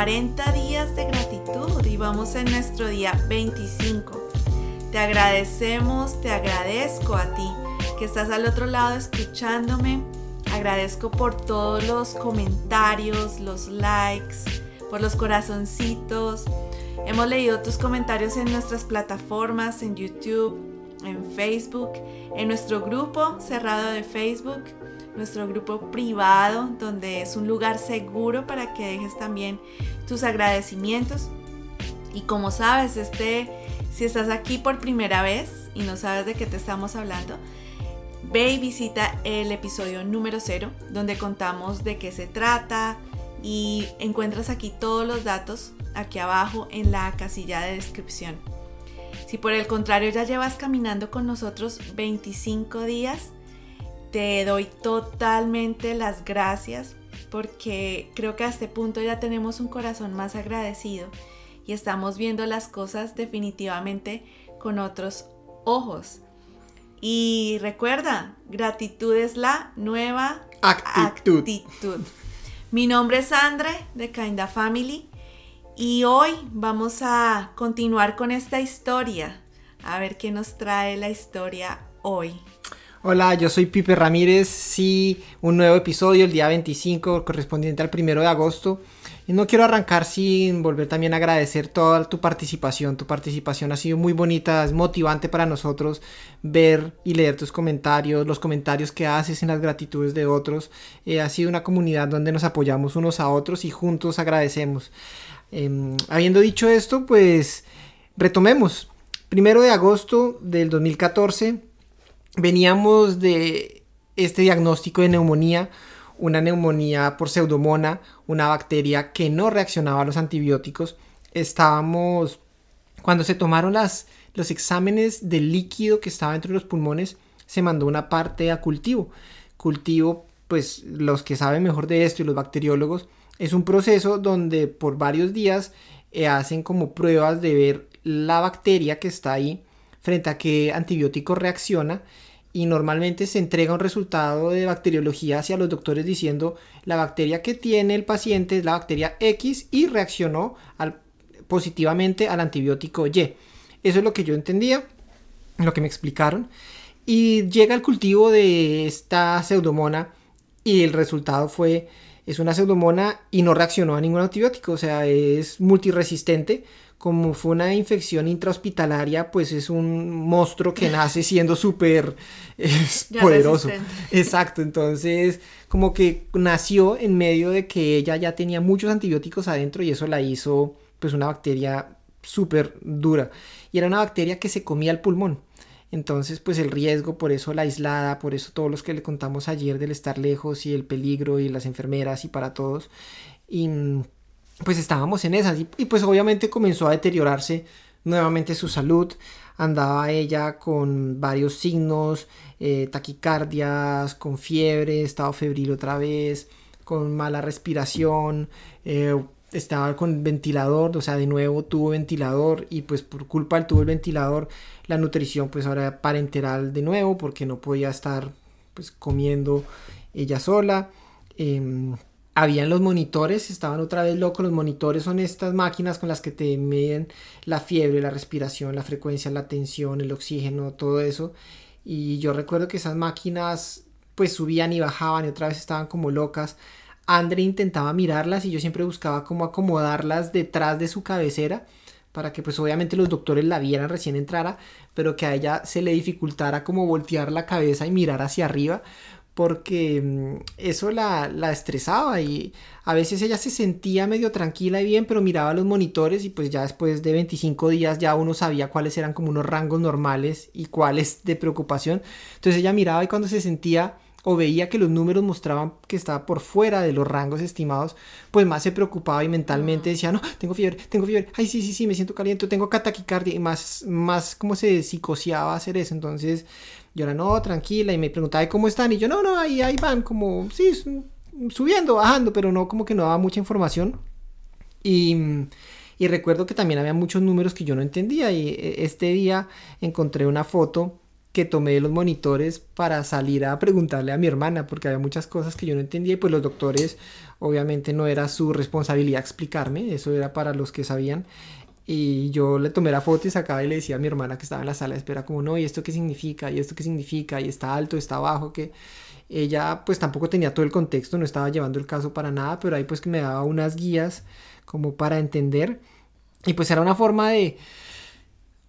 40G Challenge. 40 días de gratitud y vamos en nuestro día 25. Te agradecemos, te agradezco a ti que estás al otro lado escuchándome. Agradezco por todos los comentarios, los likes, por los corazoncitos. Hemos leído tus comentarios en nuestras plataformas, en YouTube, en Facebook, en nuestro grupo cerrado de Facebook, nuestro grupo privado, donde es un lugar seguro para que dejes también tus agradecimientos. Y como sabes, este, si estás aquí por primera vez y no sabes de qué te estamos hablando, ve y visita el episodio número 0, donde contamos de qué se trata y encuentras aquí todos los datos aquí abajo en la casilla de descripción. Si por el contrario ya llevas caminando con nosotros 25 días, te doy totalmente las gracias porque creo que a este punto ya tenemos un corazón más agradecido y estamos viendo las cosas definitivamente con otros ojos. Y recuerda, gratitud es la nueva actitud. Mi nombre es Andre de Kinda Family y hoy vamos a continuar con esta historia. A ver qué nos trae la historia hoy. Hola, yo soy Pipe Ramírez. Sí, un nuevo episodio el día 25 correspondiente al primero de agosto. Y no quiero arrancar sin volver también a agradecer toda tu participación. Tu participación ha sido muy bonita, es motivante para nosotros ver y leer tus comentarios, los comentarios que haces en las gratitudes de otros. Eh, ha sido una comunidad donde nos apoyamos unos a otros y juntos agradecemos. Em, habiendo dicho esto, pues retomemos. Primero de agosto del 2014 veníamos de este diagnóstico de neumonía, una neumonía por pseudomona, una bacteria que no reaccionaba a los antibióticos. Estábamos, cuando se tomaron las, los exámenes del líquido que estaba dentro de los pulmones, se mandó una parte a cultivo. Cultivo, pues los que saben mejor de esto y los bacteriólogos, es un proceso donde por varios días eh, hacen como pruebas de ver la bacteria que está ahí frente a qué antibiótico reacciona y normalmente se entrega un resultado de bacteriología hacia los doctores diciendo la bacteria que tiene el paciente es la bacteria X y reaccionó positivamente al antibiótico Y. Eso es lo que yo entendía, lo que me explicaron. Y llega el cultivo de esta pseudomona y el resultado fue es una pseudomona y no reaccionó a ningún antibiótico, o sea, es multiresistente como fue una infección intrahospitalaria, pues es un monstruo que nace siendo súper poderoso. Exacto, entonces como que nació en medio de que ella ya tenía muchos antibióticos adentro y eso la hizo pues una bacteria súper dura. Y era una bacteria que se comía el pulmón. Entonces, pues el riesgo, por eso la aislada, por eso todos los que le contamos ayer del estar lejos y el peligro y las enfermeras y para todos. Y pues estábamos en esas y, pues obviamente comenzó a deteriorarse nuevamente su salud. Andaba ella con varios signos, eh, taquicardias, con fiebre, estado febril otra vez, con mala respiración, eh, estaba con ventilador, o sea, de nuevo tuvo ventilador y pues por culpa del tuvo el ventilador, la nutrición pues ahora parenteral de nuevo porque no podía estar pues comiendo ella sola. Em, habían los monitores, estaban otra vez locos. Los monitores son estas máquinas con las que te miden la fiebre, la respiración, la frecuencia, la tensión, el oxígeno, todo eso. Y yo recuerdo que esas máquinas pues subían y bajaban y otra vez estaban como locas. Andre intentaba mirarlas y yo siempre buscaba cómo acomodarlas detrás de su cabecera para que pues obviamente los doctores la vieran recién entrara, pero que a ella se le dificultara como voltear la cabeza y mirar hacia arriba, porque mm, eso la, la, estresaba y a veces ella se sentía medio tranquila y bien, pero miraba los monitores y pues ya después de 25 días ya uno sabía cuáles eran como unos rangos normales y cuáles de preocupación. Entonces ella miraba y cuando se sentía o veía que los números mostraban que estaba por fuera de los rangos estimados, pues más se preocupaba y mentalmente mm. decía, no, tengo fiebre, tengo fiebre, ay, sí, sí, sí, me siento caliente, tengo cataquicardia y más, más como se psicoseaba hacer eso. Entonces, yo era, no, tranquila, y me preguntaba, ¿cómo están? Y yo, no, no, ahí, ahí van, como, sí, subiendo, bajando, pero no, como que no daba mucha información. Y, y recuerdo que también había muchos números que yo no entendía. Y e, este día encontré una foto que tomé los monitores para salir a preguntarle a mi hermana, porque había muchas cosas que yo no entendía y pues los doctores obviamente no era su responsabilidad explicarme, eso era para los que sabían. Y yo le tomé la foto y sacaba y le decía a mi hermana que estaba en la sala de espera como, no, ¿y esto qué significa? ¿Y esto qué significa? ¿Y está alto? ¿Está bajo? que Ella pues tampoco tenía todo el contexto, no estaba llevando el caso para nada, pero ahí pues que me daba unas guías como para entender. Y pues era una forma de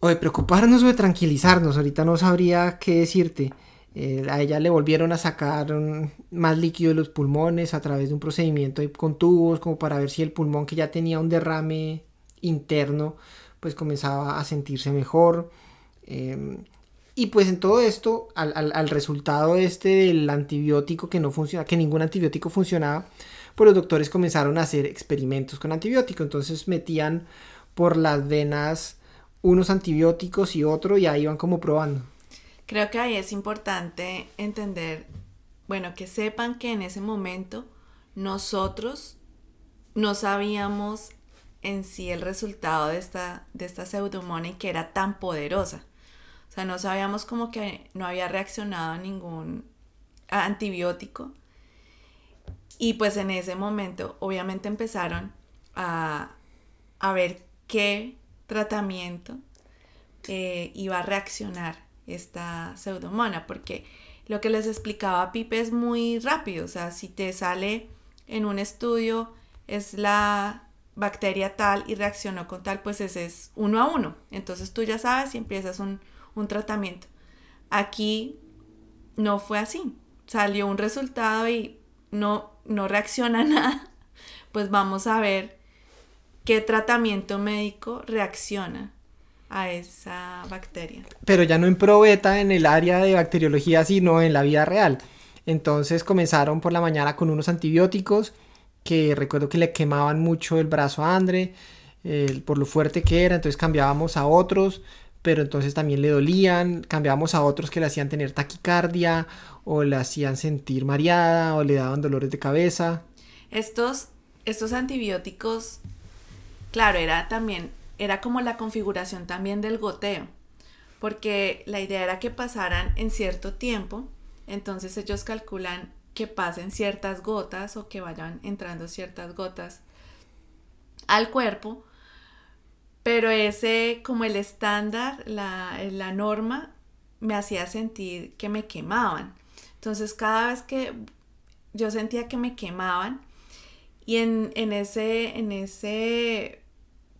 o de preocuparnos o de tranquilizarnos. Ahorita no sabría qué decirte. Eh, a ella le volvieron a sacar más líquido de los pulmones a través de un procedimiento con tubos, como para ver si el pulmón que ya tenía un derrame interno, pues comenzaba a sentirse mejor. Em, y pues en todo esto, al, al, resultado este del antibiótico que no funciona, que ningún antibiótico funcionaba, pues los doctores comenzaron a hacer experimentos con antibiótico. Entonces metían por las venas unos antibióticos y otro y ahí van como probando. Creo que ahí es importante entender, bueno, que sepan que en ese momento nosotros no sabíamos en sí el resultado de esta, de esta que era tan poderosa. O sea, no sabíamos como que no había reaccionado a ningún antibiótico. Y pues en ese momento obviamente empezaron a, a ver qué tratamiento eh, iba a reaccionar esta pseudomona, porque lo que les explicaba Pipe es muy rápido, o sea, si te sale en un estudio es la bacteria tal y reaccionó con tal, pues ese es uno a uno, entonces tú ya sabes y empiezas un, un tratamiento. Aquí no fue así, salió un resultado y no, no reacciona nada, pues vamos a ver qué tratamiento médico reacciona a esa bacteria. Pero ya no en probeta en el área de bacteriología, sino en la vida real. Entonces comenzaron por la mañana con unos antibióticos que recuerdo que le quemaban mucho el brazo a Andre por lo fuerte que era, entonces cambiábamos a otros, pero entonces también le dolían, cambiábamos a otros que le hacían tener taquicardia o le hacían sentir mareada o le daban dolores de cabeza. Estos, estos antibióticos Claro, era también, era como la configuración también del goteo, porque la idea era que pasaran en cierto tiempo, entonces ellos calculan que pasen ciertas gotas o que vayan entrando ciertas gotas al cuerpo, pero ese como el estándar, la, la norma, me hacía sentir que me quemaban. Entonces cada vez que yo sentía que me quemaban y en, en ese, en ese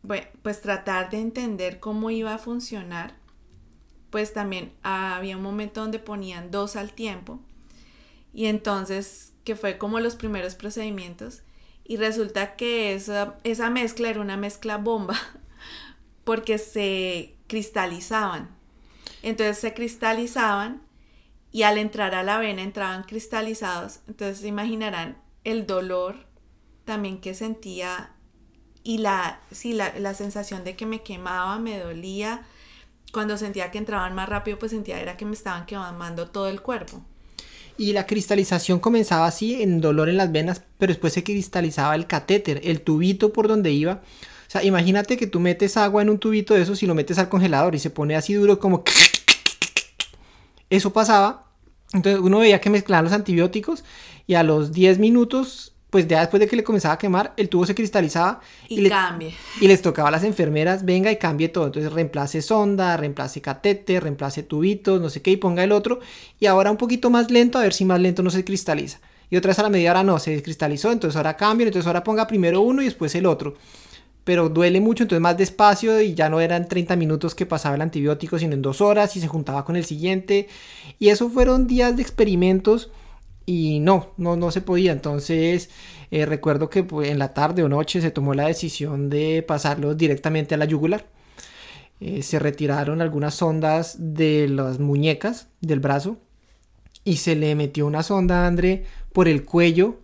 bueno, pues tratar de entender cómo iba a funcionar, pues también había un momento donde ponían dos al tiempo y entonces que fue como los primeros procedimientos y resulta que esa, esa mezcla era una mezcla bomba porque se cristalizaban. Entonces se cristalizaban y al entrar a la vena entraban cristalizados. Entonces se imaginarán el dolor también que sentía y la, sí, la, la, sensación de que me quemaba, me dolía. Cuando sentía que entraban más rápido, pues sentía era que me estaban quemando todo el cuerpo. Y la cristalización comenzaba así, en dolor en las venas, pero después se cristalizaba el catéter, el tubito por donde iba. O sea, imagínate que tú metes agua en un tubito de esos y lo metes al congelador y se pone así duro como... Eso pasaba. Entonces uno veía que mezclaban los antibióticos y a los 10 minutos pues ya después de que le comenzaba a quemar, el tubo se cristalizaba y, cambie. y les tocaba a las enfermeras, venga y cambie todo. Entonces reemplace sonda, reemplace catete, reemplace tubitos, no sé qué, y ponga el otro. Y ahora un poquito más lento, a ver si más lento no se cristaliza. Y otra vez a la media hora no, se descristalizó, entonces ahora cambio, entonces ahora ponga primero uno y después el otro. Pero duele mucho, entonces más despacio y ya no eran 30 minutos que pasaba el antibiótico, sino en dos horas y se juntaba con el siguiente. Y eso fueron días de experimentos y no, no, no se podía. Entonces eh, recuerdo que pues, en la tarde o noche se tomó la decisión de pasarlo directamente a la yugular. Eh, se retiraron algunas sondas de las muñecas del brazo y se le metió una sonda a André por el cuello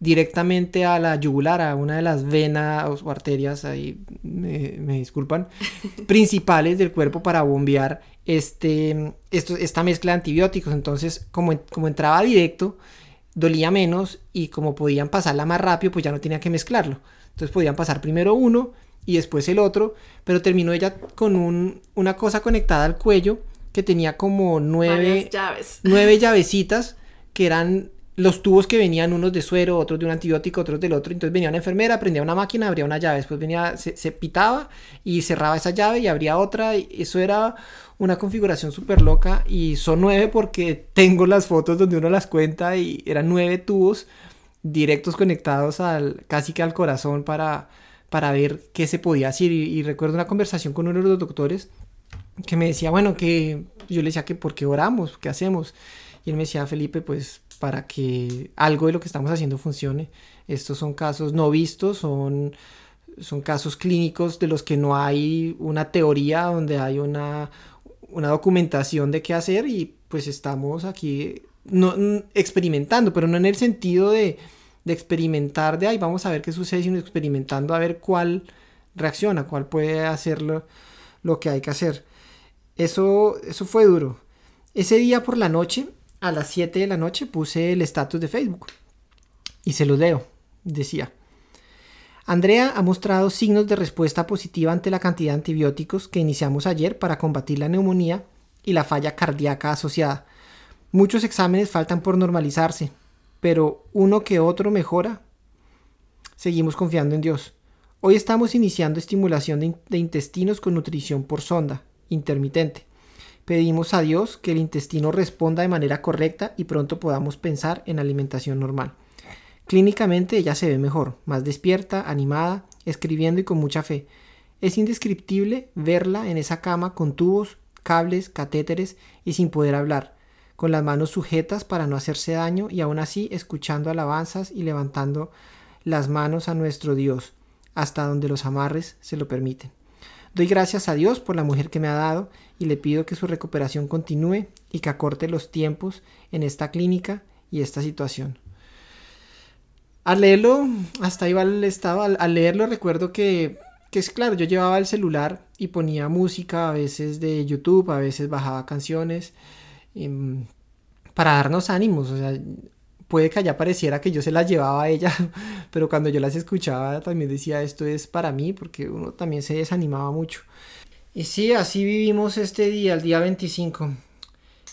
directamente a la yugular, a una de las venas o arterias, ahí me, disculpan, principales del cuerpo para bombear este, esto, esta mezcla de antibióticos. Entonces, como, como entraba directo, dolía menos y como podían pasarla más rápido, pues ya no tenía que mezclarlo. Entonces podían pasar primero uno y después el otro, pero terminó ella con un, una cosa conectada al cuello que tenía como nueve, llaves. nueve llavecitas que eran los tubos que venían unos de suero, otros de un antibiótico, otros del otro. Entonces venía una enfermera, prendía una máquina, abría una llave, después venía, se, se pitaba y cerraba esa llave y abría otra. Eso era una configuración súper loca y son nueve porque tengo las fotos donde uno las cuenta y eran nueve tubos directos conectados al casi que al corazón para, para ver qué se podía hacer. Y, y recuerdo una conversación con uno de los doctores que me decía, bueno, que yo le decía que por qué oramos, qué hacemos. Y me decía, Felipe, pues para que algo de lo que estamos haciendo funcione. Estos son casos no vistos, son, son casos clínicos de los que no hay una teoría, donde hay una, una documentación de qué hacer y pues estamos aquí no, experimentando, pero no en el sentido de, de experimentar de ahí vamos a ver qué sucede, sino experimentando a ver cuál reacciona, cuál puede hacer lo, lo que hay que hacer. Eso, eso fue duro. Ese día por la noche a las 7 de la noche puse el estatus de Facebook y se los leo. Decía, Andrea ha mostrado signos de respuesta positiva ante la cantidad de antibióticos que iniciamos ayer para combatir la neumonía y la falla cardíaca asociada. Muchos exámenes faltan por normalizarse, pero uno que otro mejora. Seguimos confiando en Dios. Hoy estamos iniciando estimulación de, de intestinos con nutrición por sonda, intermitente. Pedimos a Dios que el intestino responda de manera correcta y pronto podamos pensar en alimentación normal. Clínicamente ella se ve mejor, más despierta, animada, escribiendo y con mucha fe. Es indescriptible verla en esa cama con tubos, cables, catéteres y sin poder hablar, con las manos sujetas para no hacerse daño y aún así escuchando alabanzas y levantando las manos a nuestro Dios, hasta donde los amarres se lo permiten. Doy gracias a Dios por la mujer que me ha dado y le pido que su recuperación continúe y que acorte los tiempos en esta clínica y esta situación. Al leerlo, hasta iba al estado, al, leerlo recuerdo que, que es claro, yo llevaba el celular y ponía música a veces de YouTube, a veces bajaba canciones em, para darnos ánimos, o sea, puede que allá pareciera que yo se las llevaba a ella, pero cuando yo las escuchaba también decía esto es para mí, porque uno también se desanimaba mucho. Y sí, así vivimos este día, el día 25.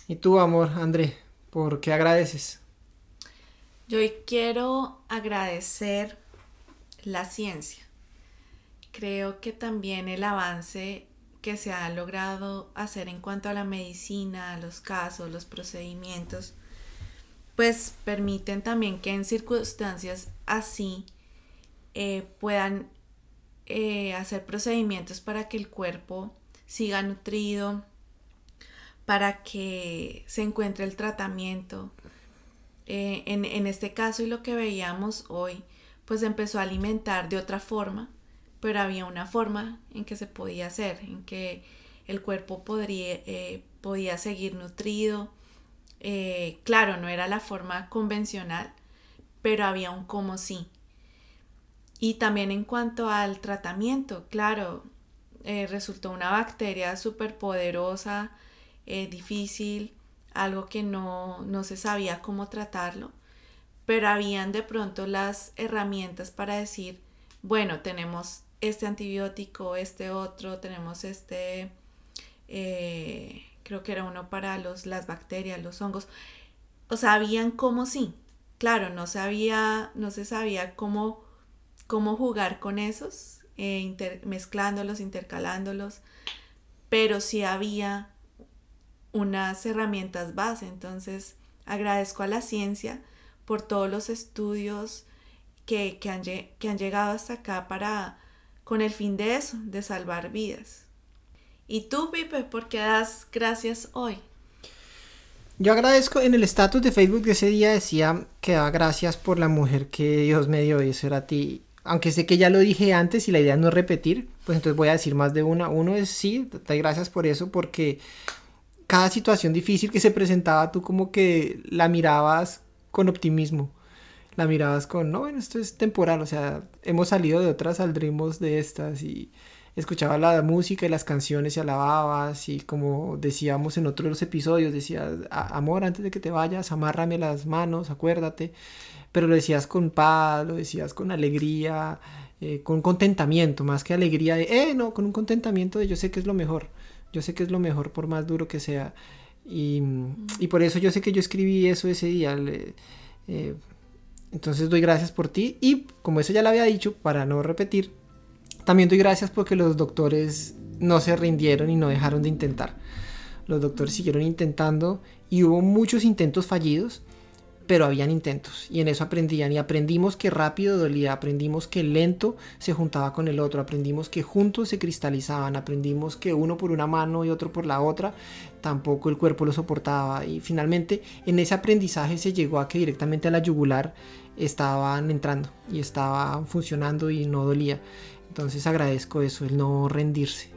¿Y tú, amor, André, por qué agradeces? Yo quiero agradecer la ciencia. Creo que también el avance que se ha logrado hacer en cuanto a la medicina, los casos, los procedimientos, pues permiten también que en circunstancias así eh, puedan eh, hacer procedimientos para que el cuerpo siga nutrido, para que se encuentre el tratamiento. Eh, en, en, este caso y lo que veíamos hoy, pues empezó a alimentar de otra forma, pero había una forma en que se podía hacer, en que el cuerpo podría, podía seguir nutrido, eh, claro, no era la forma convencional, pero había un como sí. Y también en cuanto al tratamiento, claro, eh, resultó una bacteria súper poderosa, eh, difícil, algo que no, no se sabía cómo tratarlo, pero habían de pronto las herramientas para decir, bueno, tenemos este antibiótico, este otro, tenemos este creo que era uno para los, las bacterias, los hongos. O sabían cómo sí. Claro, no sabía, no se sabía cómo, cómo jugar con esos, eh, mezclándolos, intercalándolos, pero sí había unas herramientas base. Entonces, agradezco a la ciencia por todos los estudios que, que, han, que han llegado hasta acá para, con el fin de eso, de salvar vidas. ¿Y tú, Pipe, por qué das gracias hoy? Yo agradezco en el estatus de Facebook de ese día decía que da gracias por la mujer que Dios me dio y eso era a ti. Aunque sé que ya lo dije antes y la idea no es repetir, pues entonces voy a decir más de una. Uno es sí, te gracias por eso porque cada situación difícil que se presentaba tú como que la mirabas con optimismo. La mirabas con, no, bueno, esto es temporal, o sea, hemos salido de otras, saldremos de estas y escuchaba la música y las canciones y alababas y como decíamos en otros episodios, decías, amor, antes de que te vayas, amárrame las manos, acuérdate, pero lo decías con paz, lo decías con alegría, eh, con contentamiento, más que alegría de, eh, no, con un contentamiento de yo sé que es lo mejor, Yo sé que es lo mejor por más duro que sea. Y, y por eso yo sé que yo escribí eso ese día. Eh, entonces doy gracias por ti. Y como eso ya lo había dicho, para no repetir, también doy gracias porque los doctores no se rindieron y no dejaron de intentar. Los doctores siguieron intentando y hubo muchos intentos fallidos pero habían intentos y en eso aprendían y aprendimos que rápido dolía, aprendimos que lento se juntaba con el otro, aprendimos que juntos se cristalizaban, aprendimos que uno por una mano y otro por la otra, tampoco el cuerpo lo soportaba y finalmente en ese aprendizaje se llegó a que directamente a la yugular estaban entrando y estaban funcionando y no dolía. Entonces agradezco eso, el no rendirse.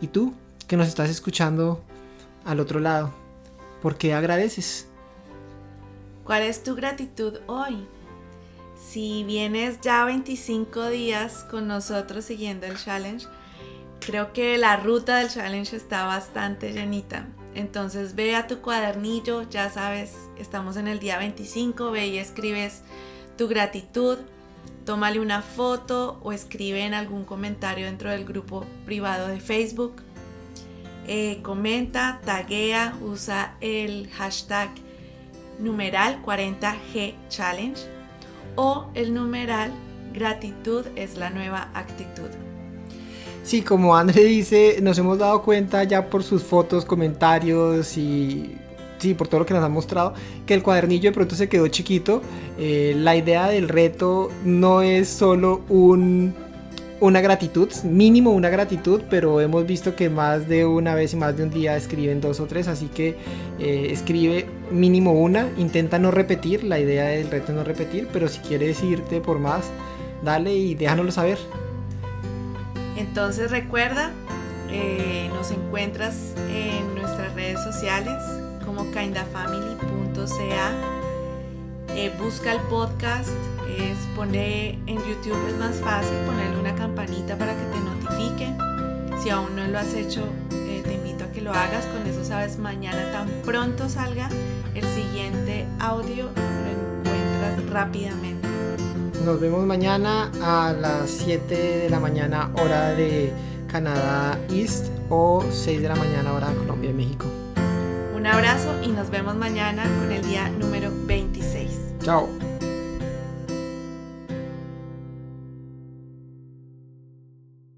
¿Y tú, que nos estás escuchando al otro lado, por qué agradeces? ¿Cuál es tu gratitud hoy? Si vienes ya 25 días con nosotros siguiendo el challenge, creo que la ruta del challenge está bastante llenita. Entonces ve a tu cuadernillo, ya sabes, estamos en el día 25, ve y escribes tu gratitud, tómale una foto o escribe en algún comentario dentro del grupo privado de Facebook. Eh, comenta, taguea, usa el hashtag numeral 40G Challenge o el numeral gratitud es la nueva actitud. Sí, como André dice, nos hemos dado cuenta ya por sus fotos, comentarios y sí, por todo lo que nos ha mostrado, que el cuadernillo de pronto se quedó chiquito. Eh, la idea del reto no es solo un una gratitud, mínimo una gratitud, pero hemos visto que más de una vez y más de un día escriben dos o tres, así que eh, escribe mínimo una, intenta no repetir, la idea del reto es no repetir, pero si quieres irte por más, dale y déjanoslo saber. Entonces recuerda, eh, nos encuentras en nuestras redes sociales como kindafamily.ca, eh, busca el podcast es poner en YouTube es más fácil ponerle una campanita para que te notifique. Si aún no lo has hecho, que lo hagas. Con eso sabes, mañana tan pronto salga el siguiente audio, lo encuentras rápidamente. Nos vemos mañana a las 7 de la mañana hora de Canadá East o 6 de la mañana hora de Colombia y México. Un abrazo y nos vemos mañana con el día número 26. Chao.